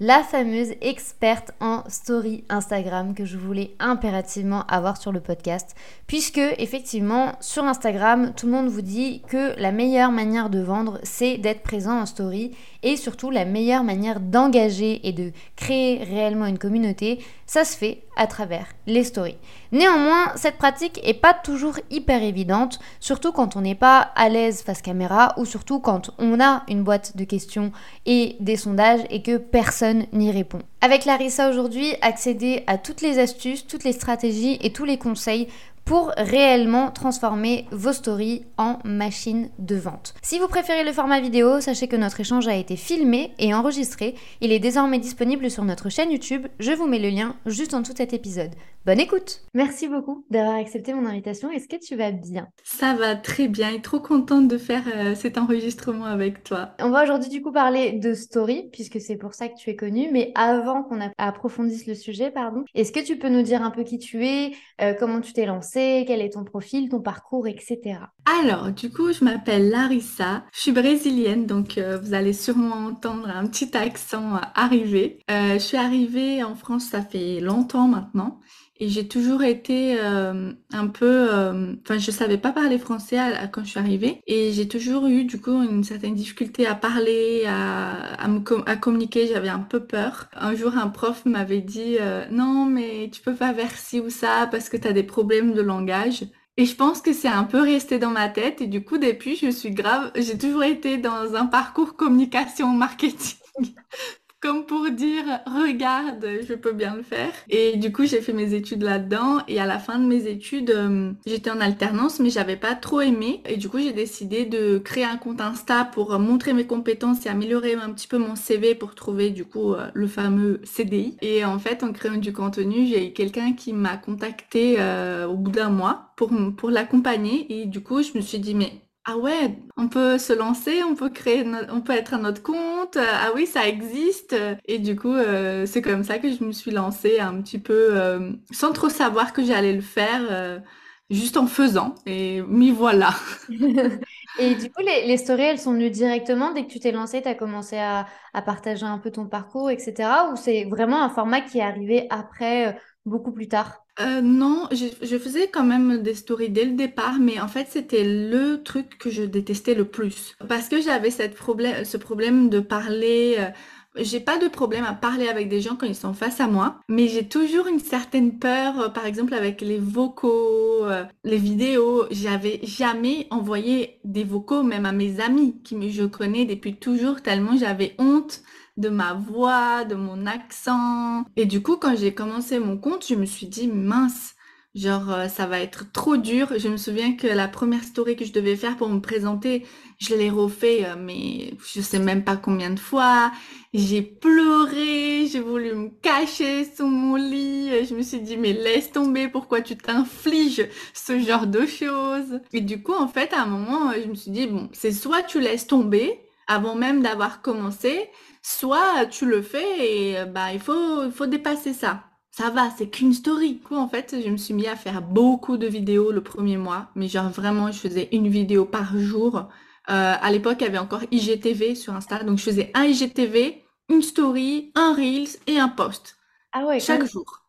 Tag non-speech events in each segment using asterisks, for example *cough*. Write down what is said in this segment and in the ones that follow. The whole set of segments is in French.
la fameuse experte en story Instagram que je voulais impérativement avoir sur le podcast. Puisque effectivement sur Instagram, tout le monde vous dit que la meilleure manière de vendre, c'est d'être présent en story et surtout la meilleure manière d'engager et de créer réellement une communauté, ça se fait à travers les stories. Néanmoins, cette pratique est pas toujours hyper évidente, surtout quand on n'est pas à l'aise face caméra ou surtout quand on a une boîte de questions et des sondages et que personne n'y répond. Avec Larissa aujourd'hui, accéder à toutes les astuces, toutes les stratégies et tous les conseils pour réellement transformer vos stories en machine de vente. Si vous préférez le format vidéo, sachez que notre échange a été filmé et enregistré. Il est désormais disponible sur notre chaîne YouTube. Je vous mets le lien juste en dessous de cet épisode. Bonne écoute Merci beaucoup d'avoir accepté mon invitation. Est-ce que tu vas bien? Ça va très bien et trop contente de faire euh, cet enregistrement avec toi. On va aujourd'hui du coup parler de story puisque c'est pour ça que tu es connue. Mais avant qu'on approfondisse le sujet, pardon, est-ce que tu peux nous dire un peu qui tu es, euh, comment tu t'es lancée, quel est ton profil, ton parcours, etc. Alors du coup, je m'appelle Larissa, je suis brésilienne donc euh, vous allez sûrement entendre un petit accent arriver. je suis arrivée en France ça fait longtemps maintenant. Et j'ai toujours été euh, un peu, euh, enfin, je savais pas parler français quand je suis arrivée, et j'ai toujours eu du coup une certaine difficulté à parler, à, à, à communiquer. J'avais un peu peur. Un jour, un prof m'avait dit euh, non, mais tu peux pas faire ci ou ça parce que tu as des problèmes de langage. Et je pense que c'est un peu resté dans ma tête. Et du coup, depuis, je suis grave. J'ai toujours été dans un parcours communication marketing comme pour dire regarde, je peux bien le faire. Et du coup, j'ai fait mes études là-dedans et à la fin de mes études, euh, j'étais en alternance mais j'avais pas trop aimé et du coup, j'ai décidé de créer un compte Insta pour montrer mes compétences et améliorer un petit peu mon CV pour trouver du coup euh, le fameux CDI. Et en fait, en créant du contenu, j'ai eu quelqu'un qui m'a contacté euh, au bout d'un mois pour pour l'accompagner et du coup, je me suis dit mais ah ouais, on peut se lancer, on peut créer, on peut être à notre compte. Ah oui, ça existe. Et du coup, euh, c'est comme ça que je me suis lancée un petit peu euh, sans trop savoir que j'allais le faire, euh, juste en faisant. Et m'y voilà. *laughs* Et du coup, les, stories, elles sont venues directement dès que tu t'es lancée, tu as commencé à partager un peu ton parcours, etc. Ou c'est vraiment un format qui est arrivé après, beaucoup plus tard? Euh, non, je, faisais quand même des stories dès le départ, mais en fait, c'était le truc que je détestais le plus. Parce que j'avais cette problème, ce problème de parler. euh, j'ai pas de problème à parler avec des gens quand ils sont face à moi, mais j'ai toujours une certaine peur, euh, par exemple avec les vocaux, euh, les vidéos. J'avais jamais envoyé des vocaux, même à mes amis qui je connais depuis toujours, tellement j'avais honte de ma voix, de mon accent. Et du coup, quand j'ai commencé mon compte, je me suis dit, mince, genre, euh, ça va être trop dur. Je me souviens que la première story que je devais faire pour me présenter, je l'ai refait, euh, mais je sais même pas combien de fois. J'ai pleuré, j'ai voulu me cacher sous mon lit. Je me suis dit, mais laisse tomber, pourquoi tu t'infliges ce genre de choses? Et du coup, en fait, à un moment, je me suis dit, bon, c'est soit tu laisses tomber, avant même d'avoir commencé, soit tu le fais et bah il faut, il faut dépasser ça. Ça va, c'est qu'une story. Du coup, en fait, je me suis mis à faire beaucoup de vidéos le premier mois, mais genre vraiment, je faisais une vidéo par jour. Euh, à l'époque, il y avait encore IGTV sur Insta, donc je faisais un IGTV, une story, un Reels et un post. Ah ouais, chaque jour.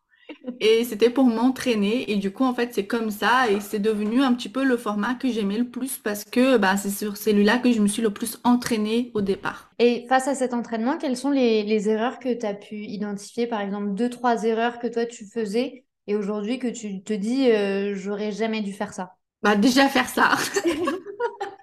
Et c'était pour m'entraîner. Et du coup, en fait, c'est comme ça. Et c'est devenu un petit peu le format que j'aimais le plus parce que bah, c'est sur celui-là que je me suis le plus entraînée au départ. Et face à cet entraînement, quelles sont les, les erreurs que tu as pu identifier? Par exemple, deux, trois erreurs que toi, tu faisais et aujourd'hui que tu te dis, euh, j'aurais jamais dû faire ça. Bah, déjà faire ça. *laughs*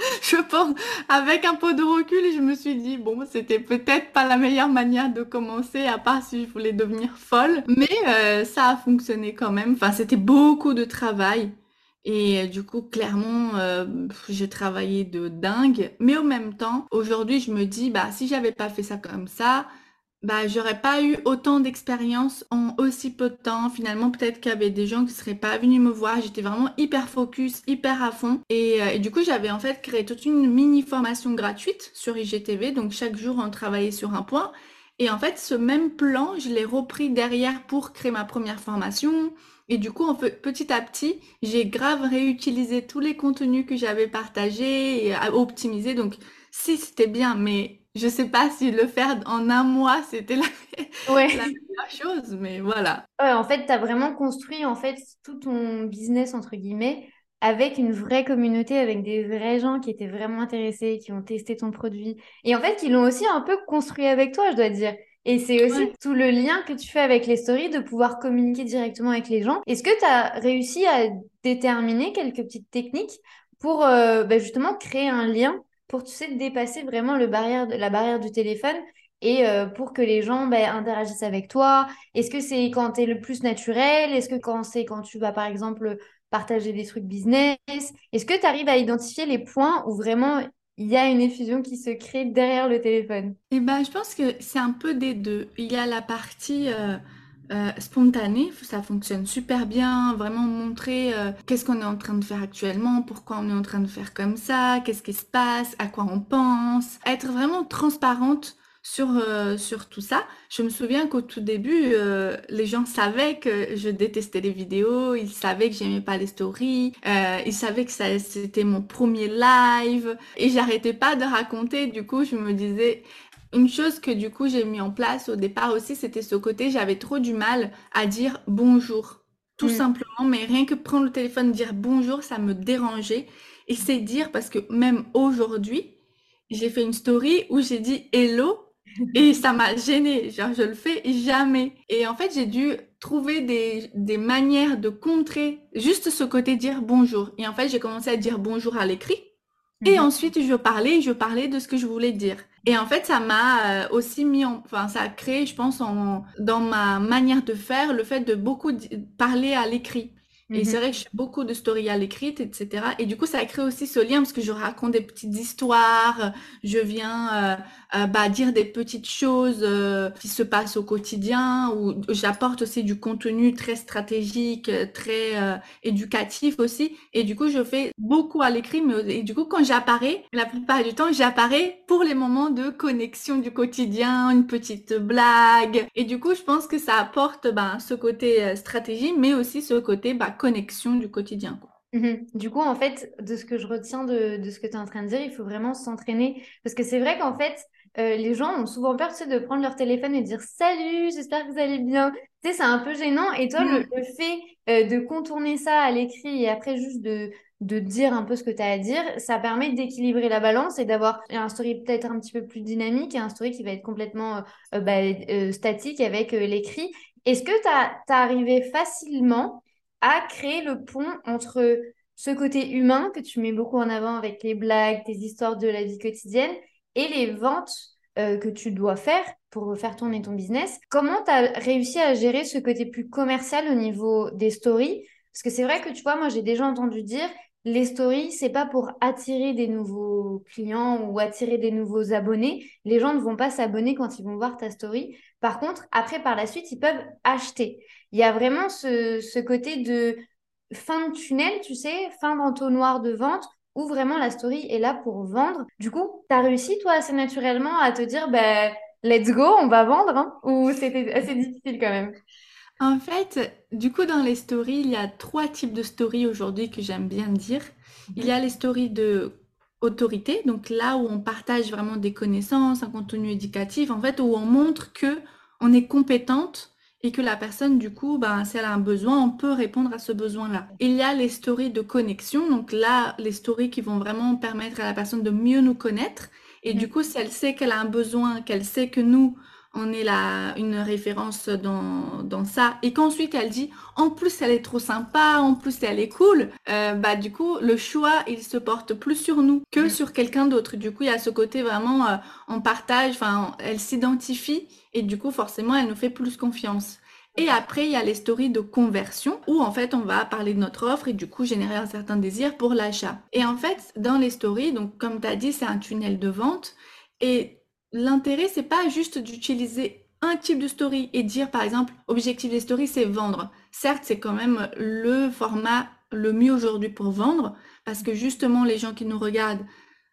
*laughs* je pense, avec un peu de recul, je me suis dit, bon, c'était peut-être pas la meilleure manière de commencer, à part si je voulais devenir folle. Mais euh, ça a fonctionné quand même. Enfin, c'était beaucoup de travail. Et euh, du coup, clairement, euh, j'ai travaillé de dingue. Mais en même temps, aujourd'hui, je me dis, bah, si j'avais pas fait ça comme ça, bah, j'aurais pas eu autant d'expérience en aussi peu de temps. Finalement, peut-être qu'il y avait des gens qui seraient pas venus me voir. J'étais vraiment hyper focus, hyper à fond. Et, euh, du coup, j'avais en fait créé toute une mini formation gratuite sur IGTV. Donc, chaque jour, on travaillait sur un point. Et en fait, ce même plan, je l'ai repris derrière pour créer ma première formation. Et du coup, petit à petit, j'ai grave réutilisé tous les contenus que j'avais partagés et optimisé. Donc, si c'était bien, mais je sais pas si le faire en un mois, c'était la, *laughs* meilleure chose, mais voilà. Ouais, en fait, tu as vraiment construit en fait tout ton business entre guillemets avec une vraie communauté, avec des vrais gens qui étaient vraiment intéressés, qui ont testé ton produit et en fait qui l'ont aussi un peu construit avec toi, je dois dire. Et c'est aussi tout le lien que tu fais avec les stories, de pouvoir communiquer directement avec les gens. Est-ce que tu as réussi à déterminer quelques petites techniques pour euh, bah, justement créer un lien pour, tu sais, dépasser vraiment le barrière la barrière du téléphone et euh, pour que les gens ben, interagissent avec toi. Est-ce que c'est quand tu es le plus naturel? Est-ce que quand c'est quand tu vas, par exemple, partager des trucs business? Est-ce que tu arrives à identifier les points où vraiment il y a une effusion qui se crée derrière le téléphone? Eh ben, je pense que c'est un peu des deux. Il y a la partie... Euh, euh, spontané, ça fonctionne super bien, vraiment montrer euh, qu'est-ce qu'on est en train de faire actuellement, pourquoi on est en train de faire comme ça, qu'est-ce qui se passe, à quoi on pense, être vraiment transparente sur, euh, sur tout ça. Je me souviens qu'au tout début, les gens savaient que je détestais les vidéos, ils savaient que j'aimais pas les stories, ils savaient que c'était mon premier live et j'arrêtais pas de raconter. Du coup, je me disais, une chose que du coup j'ai mis en place au départ aussi, c'était ce côté, j'avais trop du mal à dire bonjour, tout mm. simplement, mais rien que prendre le téléphone, dire bonjour, ça me dérangeait. Et c'est dire parce que même aujourd'hui, j'ai fait une story où j'ai dit hello et ça m'a gêné. Genre, je le fais jamais. Et en fait, j'ai dû trouver des, des manières de contrer juste ce côté dire bonjour. Et en fait, j'ai commencé à dire bonjour à l'écrit. Et mhm. ensuite, je parlais, je parlais de ce que je voulais dire. Et en fait, ça m'a euh, aussi mis en, enfin, ça a créé, je pense, en, dans ma manière de faire, le fait de beaucoup parler à l'écrit. Et c'est mhm. vrai que je fais beaucoup de stories à l'écrite, etc. Et du coup, ça a créé aussi ce lien parce que je raconte des petites histoires, je viens euh, euh, bah, dire des petites choses euh, qui se passent au quotidien, ou j'apporte aussi du contenu très stratégique, très éducatif aussi. Et du coup, je fais beaucoup à l'écrit, mais et du coup, quand j'apparais, la plupart du temps, j'apparais pour les moments de connexion du quotidien, une petite blague. Et du coup, je pense que ça apporte bah, ce côté stratégie, mais aussi ce côté bah, connexion du quotidien. Quoi. Mhm. Du coup, en fait, de ce que je retiens de, de ce que tu es en train de dire, il faut vraiment s'entraîner. Parce que c'est vrai qu'en fait, euh, les gens ont souvent peur tu sais, de prendre leur téléphone et de dire Salut, j'espère que vous allez bien. Tu sais, c'est un peu gênant. Et toi, le, mm. fait euh, de contourner ça à l'écrit et après juste de, de dire un peu ce que tu as à dire, ça permet d'équilibrer la balance et d'avoir un story peut-être un petit peu plus dynamique et un story qui va être complètement euh, bah, statique avec l'écrit. Est-ce que tu as, arrivé facilement à créer le pont entre ce côté humain que tu mets beaucoup en avant avec les blagues, tes histoires de la vie quotidienne et les ventes euh, que tu dois faire pour faire tourner ton business. Comment tu as réussi à gérer ce côté plus commercial au niveau des stories? Parce que c'est vrai que tu vois, moi j'ai déjà entendu dire les stories, c'est pas pour attirer des nouveaux clients ou attirer des nouveaux abonnés. Les gens ne vont pas s'abonner quand ils vont voir ta story. Par contre, après, par la suite, ils peuvent acheter. Il y a vraiment ce, ce côté de fin de tunnel, tu sais, fin d'entonnoir de vente où vraiment la story est là pour vendre. Du coup, tu as réussi, toi, assez naturellement à te dire, ben, let's go, on va vendre, hein ou c'était assez difficile quand même? En fait, du coup, dans les stories, il y a trois types de stories aujourd'hui que j'aime bien dire. Il y a les stories de autorité, donc là où on partage vraiment des connaissances, un contenu éducatif, en fait, où on montre que on est compétente et que la personne, du coup, ben, si elle a un besoin, on peut répondre à ce besoin-là. Il y a les stories de connexion, donc là, les stories qui vont vraiment permettre à la personne de mieux nous connaître. Et du coup, si elle sait qu'elle a un besoin, qu'elle sait que nous, on est là une référence dans, dans ça, et qu'ensuite elle dit, en plus elle est trop sympa, en plus elle est cool, euh, bah du coup le choix il se porte plus sur nous que sur quelqu'un d'autre. Du coup il y a ce côté vraiment, euh, on partage, enfin elle s'identifie et du coup, forcément, elle nous fait plus confiance. Et après, il y a les stories de conversion où en fait on va parler de notre offre et du coup générer un certain désir pour l'achat. Et en fait, dans les stories, donc comme tu as dit, c'est un tunnel de vente et l'intérêt c'est pas juste d'utiliser un type de story et dire par exemple objectif des stories c'est vendre. Certes, c'est quand même le format le mieux aujourd'hui pour vendre parce que justement les gens qui nous regardent,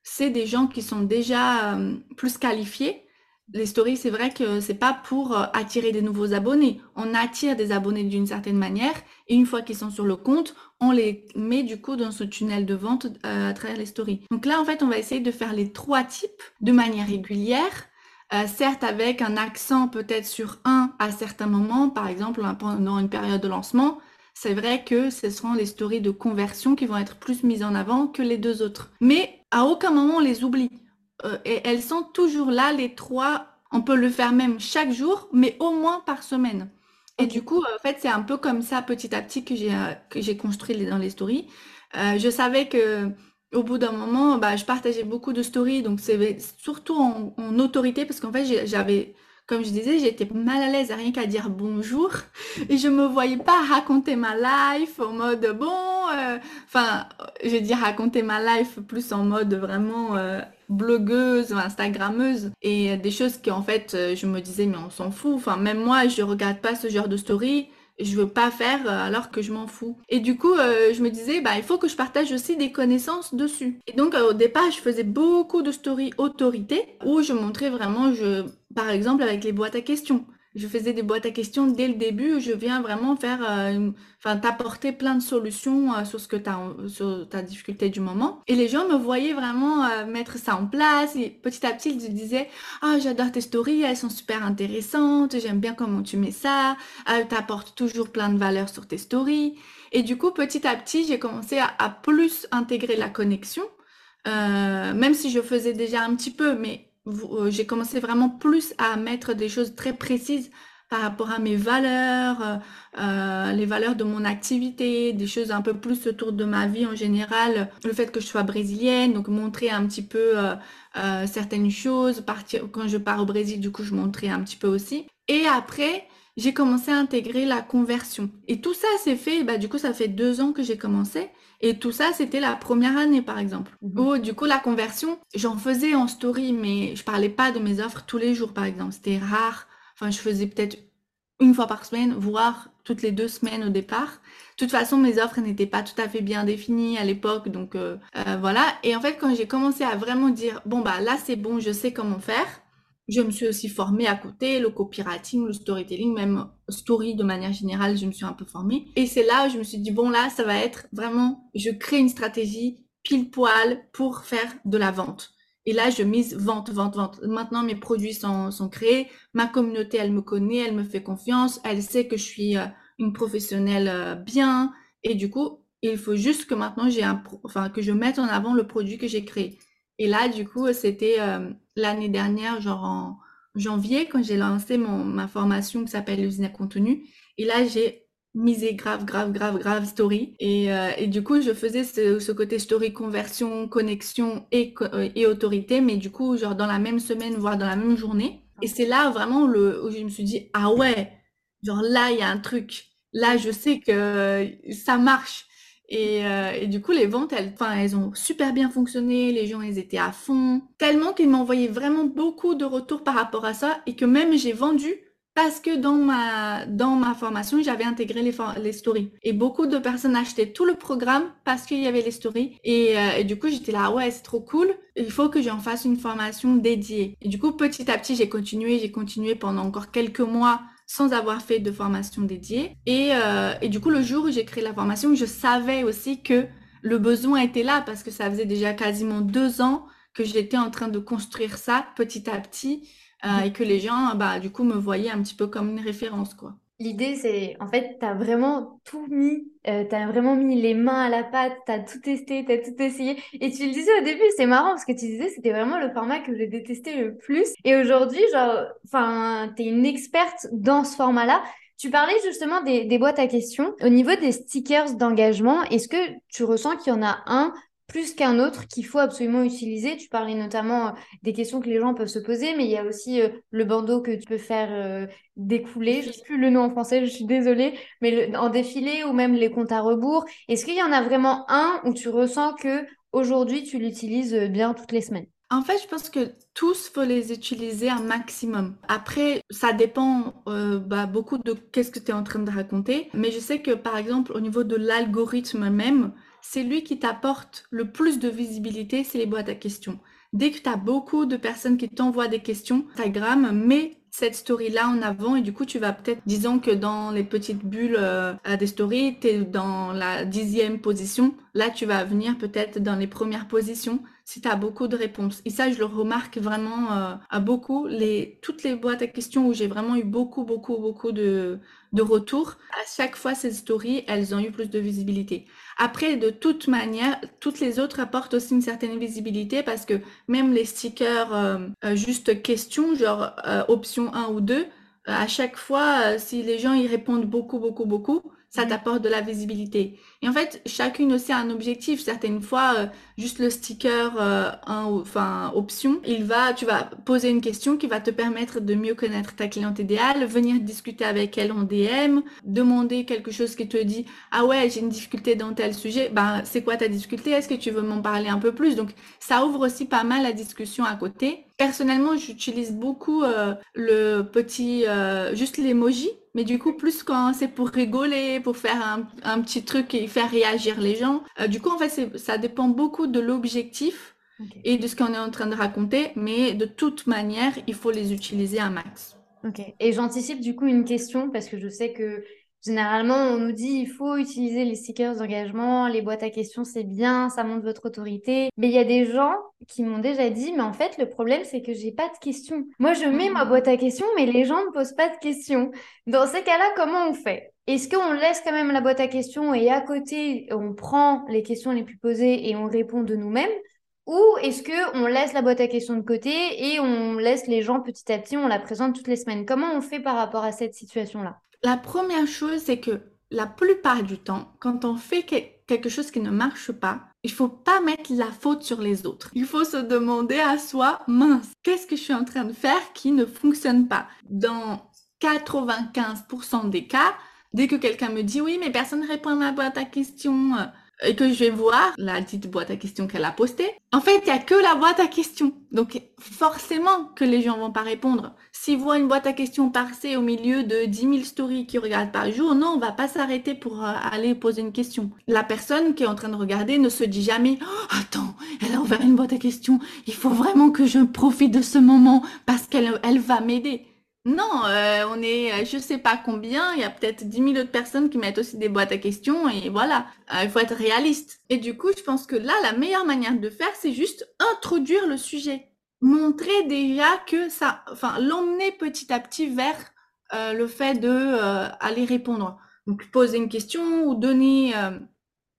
c'est des gens qui sont déjà euh, plus qualifiés. Les stories, c'est vrai que c'est pas pour euh, attirer des nouveaux abonnés. On attire des abonnés d'une certaine manière et une fois qu'ils sont sur le compte, on les met du coup dans ce tunnel de vente euh, à travers les stories. Donc là, en fait, on va essayer de faire les trois types de manière régulière euh, certes avec un accent peut-être sur un à certains moments, par exemple pendant une période de lancement, c'est vrai que ce seront les stories de conversion qui vont être plus mises en avant que les deux autres. Mais à aucun moment on les oublie. Euh, et elles sont toujours là, les trois. On peut le faire même chaque jour, mais au moins par semaine. Et du coup, en fait, c'est un peu comme ça, petit à petit, que j'ai euh, que j'ai construit dans les stories. je savais que au bout d'un moment, bah, je partageais beaucoup de stories, donc c'est surtout en, autorité, parce qu'en fait, j'avais, comme je disais, j'étais mal à l'aise à rien qu'à dire bonjour, et je me voyais pas raconter ma life en mode bon, euh, enfin, je dire raconter ma life plus en mode vraiment euh, blogueuse, instagrammeuse, et des choses qui en fait, euh, je me disais mais on s'en fout, enfin même moi, je regarde pas ce genre de story je veux pas faire euh, alors que je m'en fous. Et du coup, euh, je me disais, bah, il faut que je partage aussi des connaissances dessus. Et donc, euh, au départ, je faisais beaucoup de stories autorité où je montrais vraiment, par exemple, avec les boîtes à questions je faisais des boîtes à questions dès le début où je viens vraiment faire, euh, enfin, t'apporter plein de solutions euh, sur ce que t'as, sur ta difficulté du moment. Et les gens me voyaient vraiment euh, mettre ça en place. Et petit à petit, ils disaient, ah, j'adore tes stories, elles sont super intéressantes, j'aime bien comment tu mets ça, t'apportes toujours plein de valeur sur tes stories. Et du coup, petit à petit, j'ai commencé à, plus intégrer la connexion. même si je faisais déjà un petit peu, mais euh, j'ai commencé vraiment plus à mettre des choses très précises par rapport à mes valeurs, euh, euh, les valeurs de mon activité, des choses un peu plus autour de ma vie en général, le fait que je sois brésilienne, donc montrer un petit peu certaines choses. Partir, quand je pars au Brésil, du coup, je montrais un petit peu aussi. Et après, j'ai commencé à intégrer la conversion. Et tout ça s'est fait, bah, du coup, ça fait deux ans que j'ai commencé. Et tout ça, c'était la première année, par exemple. Mhm. du coup, la conversion, j'en faisais en story, mais je parlais pas de mes offres tous les jours, par exemple. C'était rare. Enfin, je faisais peut-être une fois par semaine, voire toutes les deux semaines au départ. De toute façon, mes offres n'étaient pas tout à fait bien définies à l'époque, donc euh, euh, voilà. Et en fait, quand j'ai commencé à vraiment dire, bon bah là c'est bon, je sais comment faire, je me suis aussi formée à côté, le copywriting, le storytelling, même story de manière générale, je me suis un peu formée. Et c'est là où je me suis dit, bon là, ça va être vraiment, je crée une stratégie pile poil pour faire de la vente. Et là, je mise vente, vente, vente. Maintenant, mes produits sont, sont créés. Ma communauté, elle me connaît, elle me fait confiance. Elle sait que je suis euh, une professionnelle euh, bien. Et du coup, il faut juste que maintenant, j'ai un, enfin, que je mette en avant le produit que j'ai créé. Et là, du coup, c'était euh, l'année dernière, genre en janvier, quand j'ai lancé mon, ma formation qui s'appelle l'usine à contenu. Et là, j'ai misé grave, grave, grave, grave story. Et, euh, du coup, je faisais ce, côté story conversion, connexion et, euh, et autorité, mais du coup, genre dans la même semaine, voire dans la même journée. Et c'est là vraiment le, où je me suis dit, ah ouais, genre là, il y a un truc. Là, je sais que ça marche. Euh, et, du coup, les ventes, elles, elles ont super bien fonctionné, les gens, ils étaient à fond, tellement qu'ils m'envoyaient vraiment beaucoup de retours par rapport à ça et que même j'ai vendu parce que dans ma, dans ma formation, j'avais intégré les, les stories. Et beaucoup de personnes achetaient tout le programme parce qu'il y avait les stories. Et, euh, et du coup, j'étais là, ouais, c'est trop cool. Il faut que j'en fasse une formation dédiée. Et du coup, petit à petit, j'ai continué, j'ai continué pendant encore quelques mois sans avoir fait de formation dédiée. Et, euh, et du coup, le jour où j'ai créé la formation, je savais aussi que le besoin était là parce que ça faisait déjà quasiment deux ans que j'étais en train de construire ça petit à petit euh, et que les gens, bah, du coup, me voyaient un petit peu comme une référence, quoi. L'idée, c'est, en fait, tu as vraiment tout mis, euh, tu as vraiment mis les mains à la pâte, tu as tout testé, tu as tout essayé. Et tu le disais au début, c'est marrant parce que tu disais, c'était vraiment le format que j'ai détesté le plus. Et aujourd'hui, genre, tu es une experte dans ce format-là. Tu parlais justement des, des boîtes à questions. Au niveau des stickers d'engagement, est-ce que tu ressens qu'il y en a un plus qu'un autre qu'il faut absolument utiliser. Tu parlais notamment euh, des questions que les gens peuvent se poser, mais il y a aussi euh, le bandeau que tu peux faire euh, découler. Je ne sais plus le nom en français, je suis désolée, mais en défilé ou même les comptes à rebours. Est-ce qu'il y en a vraiment un où tu ressens que aujourd'hui tu l'utilises bien toutes les semaines? En fait, je pense que tous faut les utiliser un maximum. Après, ça dépend bah, beaucoup de qu'est-ce que tu es en train de raconter. Mais je sais que par exemple, au niveau de l'algorithme même, c'est lui qui t'apporte le plus de visibilité, c'est les boîtes à questions. Dès que tu as beaucoup de personnes qui t'envoient des questions, Instagram met cette story-là en avant et du coup tu vas peut-être, disons que dans les petites bulles euh, à des stories, tu es dans la dixième position, là tu vas venir peut-être dans les premières positions si tu as beaucoup de réponses. Et ça, je le remarque vraiment euh, à beaucoup. Toutes les boîtes à questions où j'ai vraiment eu beaucoup, beaucoup, beaucoup de, de retours, à chaque fois ces stories, elles ont eu plus de visibilité. Après, de toute manière, toutes les autres apportent aussi une certaine visibilité parce que même les stickers euh, euh, juste questions, genre euh, option 1 ou 2, à chaque fois, si les gens y répondent beaucoup, beaucoup, beaucoup, ça t'apporte de la visibilité. Et en fait, chacune aussi a un objectif. Certaines fois, euh, juste le sticker, euh, enfin option, il va, tu vas poser une question qui va te permettre de mieux connaître ta cliente idéale, venir discuter avec elle en DM, demander quelque chose qui te dit ah ouais j'ai une difficulté dans tel sujet. Ben c'est quoi ta difficulté? Est-ce que tu veux m'en parler un peu plus Donc ça ouvre aussi pas mal la discussion à côté. Personnellement, j'utilise beaucoup euh, le petit, juste l'emoji mais du coup, plus quand c'est pour rigoler, pour faire un, un, petit truc et faire réagir les gens. Euh, du coup, en fait, ça dépend beaucoup de l'objectif et de ce qu'on est en train de raconter. Mais de toute manière, il faut les utiliser un max. Ok. Et j'anticipe du coup une question parce que je sais que Généralement, on nous dit il faut utiliser les stickers d'engagement, les boîtes à questions, c'est bien, ça montre votre autorité. Mais il y a des gens qui m'ont déjà dit, mais en fait, le problème, c'est que j'ai pas de questions. Moi, je mets ma boîte à questions, mais les gens ne posent pas de questions. Dans ces cas-là, comment on fait? Est-ce qu'on laisse quand même la boîte à questions et à côté, on prend les questions les plus posées et on répond de nous-mêmes? Ou est-ce que on laisse la boîte à questions de côté et on laisse les gens petit à petit, on la présente toutes les semaines? Comment on fait par rapport à cette situation-là? La première chose, c'est que la plupart du temps, quand on fait quelque chose qui ne marche pas, il faut pas mettre la faute sur les autres. Il faut se demander à soi, mince, qu'est-ce que je suis en train de faire qui ne fonctionne pas? Dans 95% des cas, dès que quelqu'un me dit oui, mais personne ne répond à boîte à questions, et que je vais voir la dite boîte à questions qu'elle a postée, en fait, il n'y a que la boîte à questions. Donc, forcément que les gens vont pas répondre. S'ils voient une boîte à questions passée au milieu de 10 000 stories qu'ils regardent par jour, non, on va pas s'arrêter pour euh, aller poser une question. La personne qui est en train de regarder ne se dit jamais, oh, attends, elle a ouvert une boîte à questions, il faut vraiment que je profite de ce moment parce qu'elle elle va m'aider. Non, euh, on est, euh, je sais pas combien, il y a peut-être 10 000 autres personnes qui mettent aussi des boîtes à questions et voilà, euh, il faut être réaliste. Et du coup, je pense que là, la meilleure manière de faire, c'est juste introduire le sujet. Montrer déjà que ça, enfin, l'emmener petit à petit vers le fait de aller répondre. Donc, poser une question ou donner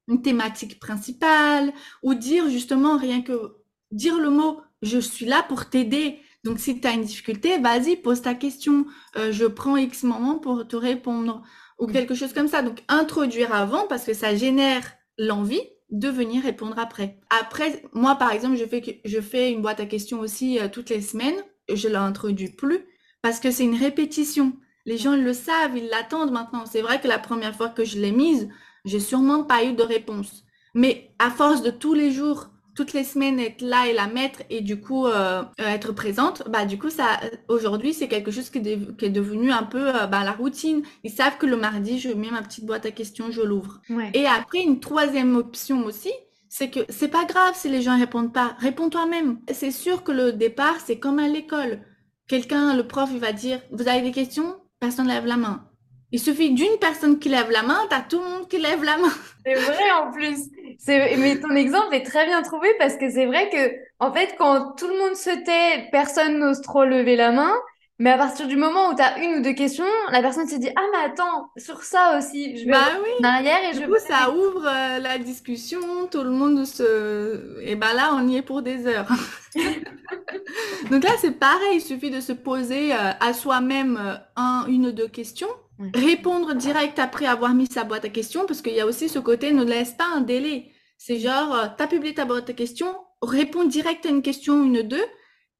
une thématique principale ou dire justement rien que dire le mot je suis là pour t'aider donc, si tu as une difficulté, vas-y, pose ta question. Euh, je prends X moment pour te répondre ou mm. quelque chose comme ça. Donc, introduire avant parce que ça génère l'envie de venir répondre après. Après, moi, par exemple, je fais, je fais une boîte à questions aussi euh, toutes les semaines. Je l'introduis plus parce que c'est une répétition. Les gens le savent, ils l'attendent maintenant. C'est vrai que la première fois que je l'ai mise, j'ai sûrement pas eu de réponse. Mais à force de tous les jours toutes les semaines être là et la mettre et du coup euh, euh, être présente, bah du coup ça aujourd'hui c'est quelque chose qui est, devenu un peu euh, bah, la routine. Ils savent que le mardi je mets ma petite boîte à questions, je l'ouvre. Et après une troisième option aussi, c'est que c'est pas grave si les gens répondent pas, réponds toi-même. C'est sûr que le départ c'est comme à l'école. Quelqu'un, le prof, il va dire vous avez des questions, personne lève la main. Il suffit d'une personne qui lève la main, t'as tout le monde qui lève la main. C'est vrai en plus. Mais ton exemple est très bien trouvé parce que c'est vrai que, en fait, quand tout le monde se tait, personne n'ose trop lever la main. Mais à partir du moment où tu as une ou deux questions, la personne se dit Ah, mais attends, sur ça aussi, je vais bah oui. en arrière et du je coup, ça ouvre euh, la discussion, tout le monde se. Et ben là, on y est pour des heures. *laughs* Donc là, c'est pareil, il suffit de se poser euh, à soi-même euh, un, une ou deux questions Répondre direct après avoir mis sa boîte à questions, parce qu'il y a aussi ce côté, ne laisse pas un délai. C'est genre, euh, tu as publié ta boîte à questions, réponds direct à une question, une, deux.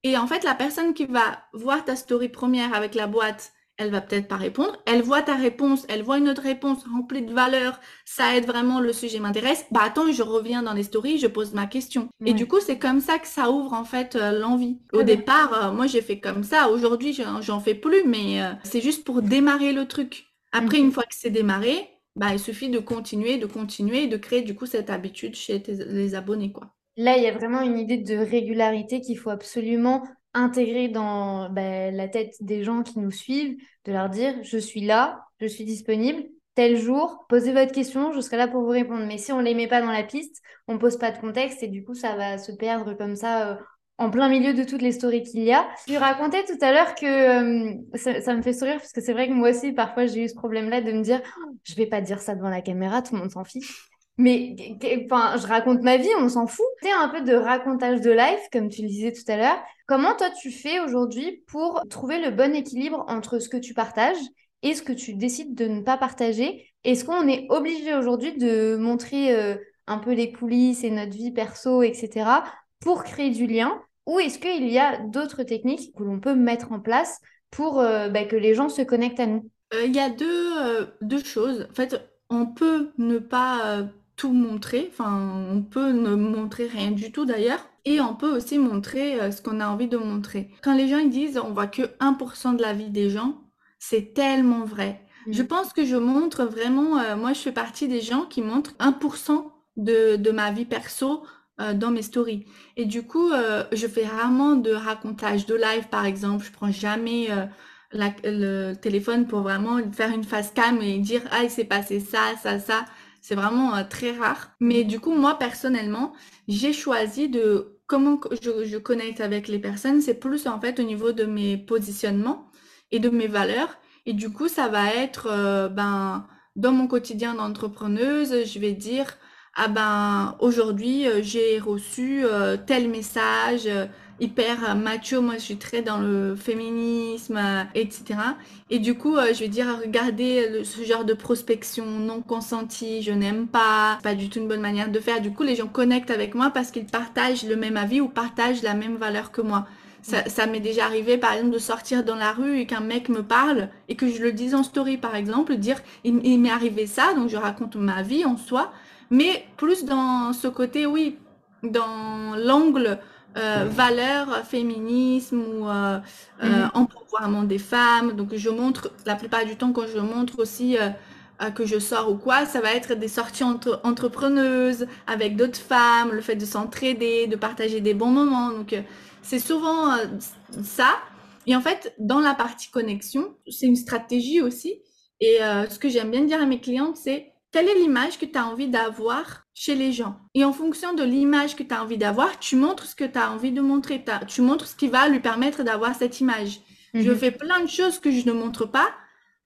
Et en fait, la personne qui va voir ta story première avec la boîte elle va peut-être pas répondre. Elle voit ta réponse, elle voit une autre réponse remplie de valeur, ça aide vraiment, le sujet m'intéresse. Bah attends, je reviens dans les stories, je pose ma question. Et du coup, c'est comme ça que ça ouvre en fait euh, l'envie. Au départ, euh, moi j'ai fait comme ça. Aujourd'hui, j'en fais plus, mais euh, c'est juste pour démarrer le truc. Après, une fois que c'est démarré, bah il suffit de continuer, de continuer, de créer du coup cette habitude chez les abonnés, quoi. Là, il y a vraiment une idée de régularité qu'il faut absolument intégrer dans bah, la tête des gens qui nous suivent, de leur dire je suis là, je suis disponible, tel jour, posez votre question, je serai là pour vous répondre. Mais si on ne les met pas dans la piste, on ne pose pas de contexte et du coup ça va se perdre comme ça euh, en plein milieu de toutes les stories qu'il y a. Tu racontais tout à l'heure que euh, ça, me fait sourire parce que c'est vrai que moi aussi parfois j'ai eu ce problème-là de me dire oh, je vais pas dire ça devant la caméra, tout le monde s'en fiche. Mais enfin, je raconte ma vie, on s'en fout. C'est un peu de racontage de life, comme tu le disais tout à l'heure. Comment toi tu fais aujourd'hui pour trouver le bon équilibre entre ce que tu partages et ce que tu décides de ne pas partager? Est-ce qu'on est obligé aujourd'hui de montrer euh, un peu les coulisses et notre vie perso, etc., pour créer du lien? Ou est-ce qu'il y a d'autres techniques que l'on peut mettre en place pour euh, bah, que les gens se connectent à nous? Euh, Il y a deux, deux choses. En fait, on peut ne pas tout montrer. Enfin, on peut ne montrer rien du tout d'ailleurs. Et on peut aussi montrer euh, ce qu'on a envie de montrer. Quand les gens ils disent on voit que 1% de la vie des gens, c'est tellement vrai. Mm. Je pense que je montre vraiment, euh, moi je fais partie des gens qui montrent 1% de, de, ma vie perso euh, dans mes stories. Et du coup, je fais rarement de racontage de live par exemple. Je prends jamais le téléphone pour vraiment faire une face cam et dire ah il s'est passé ça, ça, ça. C'est vraiment euh, très rare. Mais du coup, moi, personnellement, j'ai choisi de comment je, je connecte avec les personnes. C'est plus en fait au niveau de mes positionnements et de mes valeurs. Et du coup, ça va être, euh, ben, dans mon quotidien d'entrepreneuse, je vais dire, ah ben, aujourd'hui, euh, j'ai reçu tel message hyper macho. Moi, je suis très dans le féminisme, etc. Et du coup, euh, je vais dire, regardez ce genre de prospection non consentie, je n'aime pas, pas du tout une bonne manière de faire. Du coup, les gens connectent avec moi parce qu'ils partagent le même avis ou partagent la même valeur que moi. Ça, ça m'est déjà arrivé, par exemple, de sortir dans la rue et qu'un mec me parle et que je le dise en story, par exemple, dire, il, il m'est arrivé ça, donc je raconte ma vie en soi, mais plus dans ce côté, oui, dans l'angle euh, valeurs féminisme ou euh, euh mm. des femmes. Donc je montre, la plupart du temps quand je montre aussi euh, que je sors ou quoi, ça va être des sorties entre entrepreneuses avec d'autres femmes, le fait de s'entraider, de partager des bons moments. Donc c'est souvent ça. Et en fait, dans la partie connexion, c'est une stratégie aussi. Et ce que j'aime bien dire à mes clientes, c'est quelle est l'image que tu as envie d'avoir chez les gens. Et en fonction de l'image que tu as envie d'avoir, tu montres ce que tu as envie de montrer. Tu montres ce qui va lui permettre d'avoir cette image. Je mhm. fais plein de choses que je ne montre pas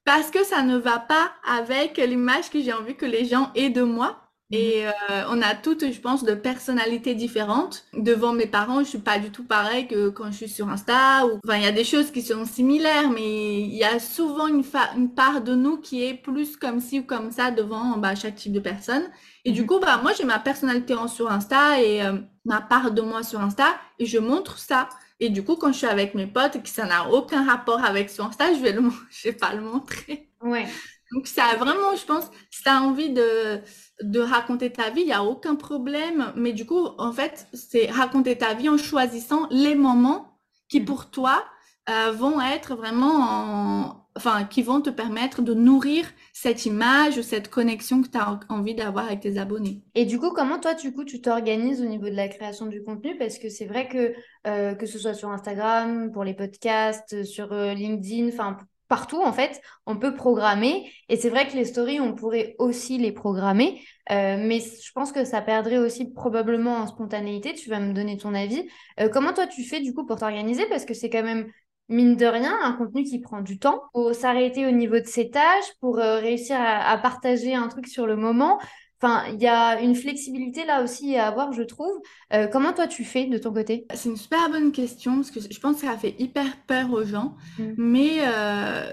parce que ça ne va pas avec l'image que j'ai envie que les gens aient de moi. Mhm. Et euh, on a toutes, je pense, de personnalités différentes. Devant mes parents, je suis pas du tout pareil que quand je suis sur Insta. Ou... Enfin, il y a des choses qui sont similaires, mais il y a souvent une, une, part de nous qui est plus comme ci ou comme ça devant bah, chaque type de personne. Et du mhm. coup, bah, moi, j'ai ma personnalité sur Insta et euh, ma part de moi sur Insta et je montre ça. Et du coup, quand je suis avec mes potes et que ça n'a aucun rapport avec sur Insta, je vais le, *laughs* je vais pas le montrer. Ouais. Donc, ça a vraiment, je pense, si tu as envie de, de raconter ta vie, il n'y a aucun problème. Mais du coup, en fait, c'est raconter ta vie en choisissant les moments qui, mhm. pour toi, euh, vont être vraiment en, enfin, qui vont te permettre de nourrir cette image, cette connexion que tu as envie d'avoir avec tes abonnés. Et du coup, comment toi, du coup, tu t'organises au niveau de la création du contenu? Parce que c'est vrai que euh, que ce soit sur Instagram, pour les podcasts, sur euh, LinkedIn, enfin partout en fait, on peut programmer. Et c'est vrai que les stories, on pourrait aussi les programmer, euh, mais je pense que ça perdrait aussi probablement en spontanéité. Tu vas me donner ton avis. comment toi tu fais du coup pour t'organiser? Parce que c'est quand même mine de rien, un contenu qui prend du temps pour s'arrêter au niveau de ses tâches, pour euh, réussir à, partager un truc sur le moment. Enfin, il y a une flexibilité là aussi à avoir, je trouve. Euh, comment toi tu fais de ton côté? C'est une super bonne question parce que je pense que ça fait hyper peur aux gens. Mm. Mais euh,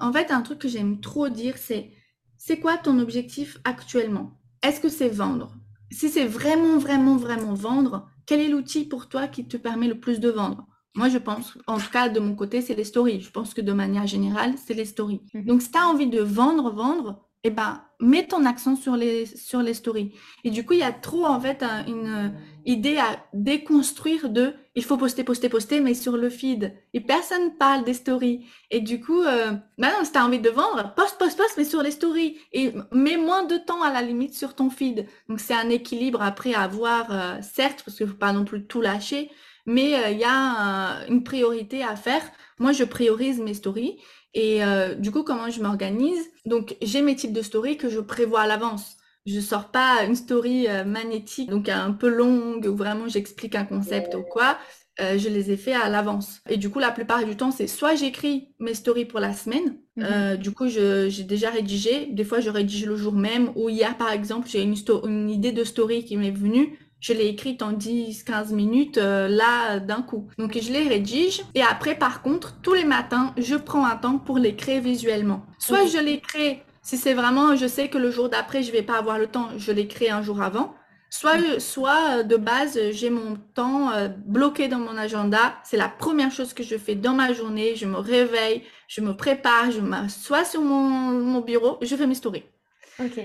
en fait, un truc que j'aime trop dire, c'est c'est quoi ton objectif actuellement? Est-ce que c'est vendre? Si c'est vraiment, vraiment, vraiment vendre, quel est l'outil pour toi qui te permet le plus de vendre? Moi, je pense, en tout cas, de mon côté, c'est les stories. Je pense que de manière générale, c'est les stories. Mhm. Donc, si tu as envie de vendre, vendre, eh ben, mets ton accent sur les, sur les stories. Et du coup, il y a trop, en fait, une euh, idée à déconstruire de il faut poster, poster, poster, mais sur le feed. Et personne parle des stories. Et du coup, euh, bah non, si tu as envie de vendre, poste, poste, poste, mais sur les stories. Et mets moins de temps à la limite sur ton feed. Donc, c'est un équilibre après à avoir, euh, certes, parce qu'il ne faut pas non plus tout lâcher, mais euh, il y a une priorité à faire. Moi, je priorise mes stories. Et euh, du coup, comment je m'organise? Donc, j'ai mes types de stories que je prévois à l'avance. Je sors pas une story euh, magnétique, donc un peu longue, où vraiment j'explique un concept ou quoi. Euh, je les ai fait à l'avance. Et du coup, la plupart du temps, c'est soit j'écris mes stories pour la semaine. Mhm. du coup, j'ai déjà rédigé. Des fois, je rédige le jour même. Ou hier, par exemple, j'ai une, une idée de story qui m'est venue je l'ai écrite en 10-15 minutes euh, là d'un coup. Donc je les rédige et après par contre tous les matins je prends un temps pour les créer visuellement. Soit je les crée si c'est vraiment je sais que le jour d'après je vais pas avoir le temps, je les crée un jour avant. Soit, soit euh, de base, j'ai mon temps euh, bloqué dans mon agenda. C'est la première chose que je fais dans ma journée. Je me réveille, je me prépare, je m'assois sur mon, mon, bureau, je fais mes stories.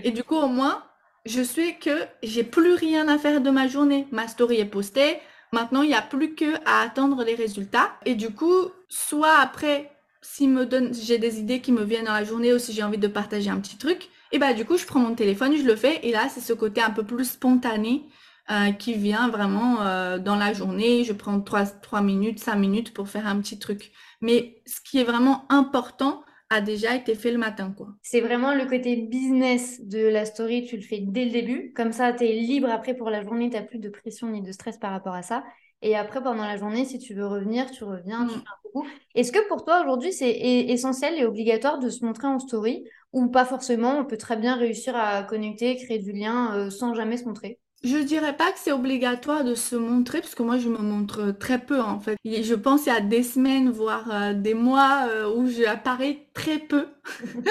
Et du coup, au moins, je sais que j'ai plus rien à faire de ma journée. Ma story est postée. Maintenant, il n'y a plus que à attendre les résultats. Et du coup, soit après, si me donne, j'ai des idées qui me viennent dans la journée ou si j'ai envie de partager un petit truc, et bah du coup, je prends mon téléphone, je le fais. Et là, c'est ce côté un peu plus spontané euh, qui vient vraiment euh, dans la journée. Je prends 3, 3 minutes, 5 minutes pour faire un petit truc. Mais ce qui est vraiment important, a déjà été fait le matin. quoi. C'est vraiment le côté business de la story, tu le fais dès le début. Comme ça, tu es libre après pour la journée, tu n'as plus de pression ni de stress par rapport à ça. Et après, pendant la journée, si tu veux revenir, tu reviens, tu mm. fais un coup. Est-ce que pour toi, aujourd'hui, c'est essentiel et obligatoire de se montrer en story? Ou pas forcément On peut très bien réussir à connecter, créer du lien euh, sans jamais se montrer? Je dirais pas que c'est obligatoire de se montrer, parce que moi je me montre très peu en fait. je pense qu'il y a des semaines, voire euh, des mois euh, où j'apparais très peu.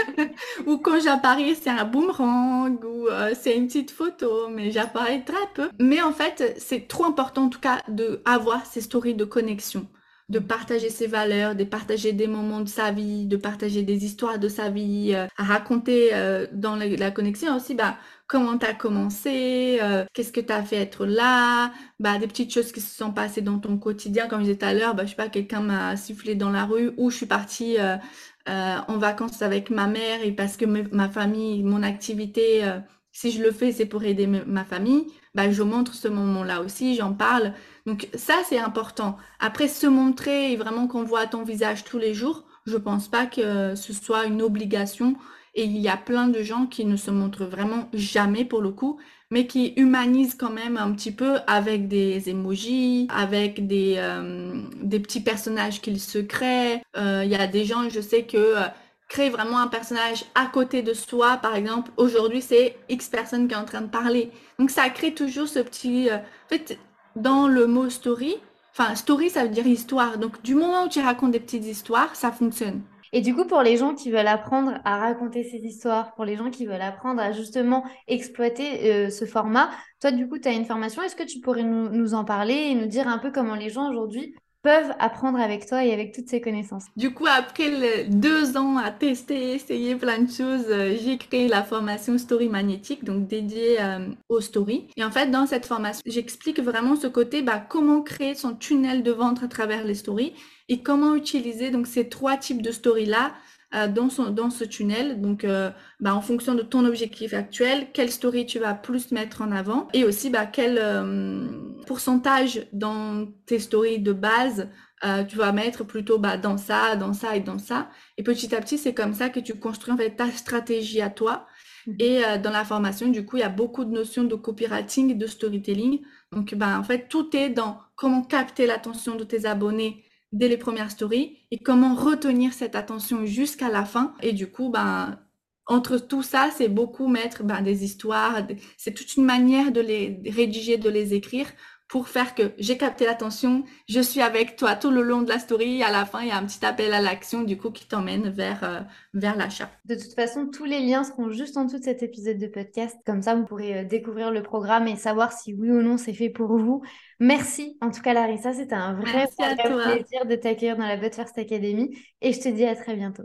*laughs* ou quand j'apparais c'est un boomerang, ou euh, c'est une petite photo, mais j'apparais très peu. Mais en fait c'est trop important en tout cas de avoir ces stories de connexion de partager ses valeurs, de partager des moments de sa vie, de partager des histoires de sa vie, à raconter dans la, connexion aussi, bah, comment tu as commencé, euh, qu'est-ce que tu as fait être là, bah, des petites choses qui se sont passées dans ton quotidien. Comme je disais tout à l'heure, bah, je sais pas, quelqu'un m'a sifflé dans la rue ou je suis partie euh, euh, en vacances avec ma mère et parce que ma famille, mon activité, si je le fais, c'est pour aider ma famille. Bah, je montre ce moment-là aussi, j'en parle. Donc ça, c'est important. Après, se montrer et vraiment qu'on voit ton visage tous les jours, je pense pas que ce soit une obligation. Et il y a plein de gens qui ne se montrent vraiment jamais pour le coup, mais qui humanisent quand même un petit peu avec des emojis, avec des, euh, des petits personnages qu'ils se créent. Euh, il y a des gens, je sais que euh, créer vraiment un personnage à côté de soi, par exemple, aujourd'hui c'est X personne qui est en train de parler. Donc ça crée toujours ce petit... en fait, dans le mot story, enfin story ça veut dire histoire. Donc du moment où tu racontes des petites histoires, ça fonctionne. Et du coup, pour les gens qui veulent apprendre à raconter ces histoires, pour les gens qui veulent apprendre à justement exploiter euh, ce format, toi, du coup, tu as une formation. Est-ce que tu pourrais nous, nous, en parler et nous dire un peu comment les gens aujourd'hui peuvent apprendre avec toi et avec toutes ces connaissances Du coup, après deux ans à tester, essayer plein de choses, euh, j'ai créé la formation Story Magnétique, donc dédiée euh, aux stories. Et en fait, dans cette formation, j'explique vraiment ce côté, bah, comment créer son tunnel de vente à travers les stories et comment utiliser donc ces trois types de stories-là dans, son, dans ce tunnel. Donc, euh, bah, en fonction de ton objectif actuel, quelle story tu vas plus mettre en avant et aussi bah, quel euh, pourcentage dans tes stories de base tu vas mettre plutôt bah, dans ça, dans ça et dans ça. Et petit à petit, c'est comme ça que tu construis en fait ta stratégie à toi. Mmh. Et dans la formation, du coup, il y a beaucoup de notions de copywriting et de storytelling. Donc, bah, en fait, tout est dans comment capter l'attention de tes abonnés dès les premières stories et comment retenir cette attention jusqu'à la fin. Et du coup, ben, entre tout ça, c'est beaucoup mettre ben, des histoires, c'est toute une manière de les rédiger, de les écrire pour faire que j'ai capté l'attention, je suis avec toi tout le long de la story. À la fin, il y a un petit appel à l'action du coup qui t'emmène vers, euh, vers l'achat. De toute façon, tous les liens seront juste en dessous de cet épisode de podcast. Comme ça, vous pourrez euh, découvrir le programme et savoir si oui ou non c'est fait pour vous. Merci en tout cas Larissa, c'était un vrai, plaisir de t'accueillir dans la But First Academy et je te dis à très bientôt.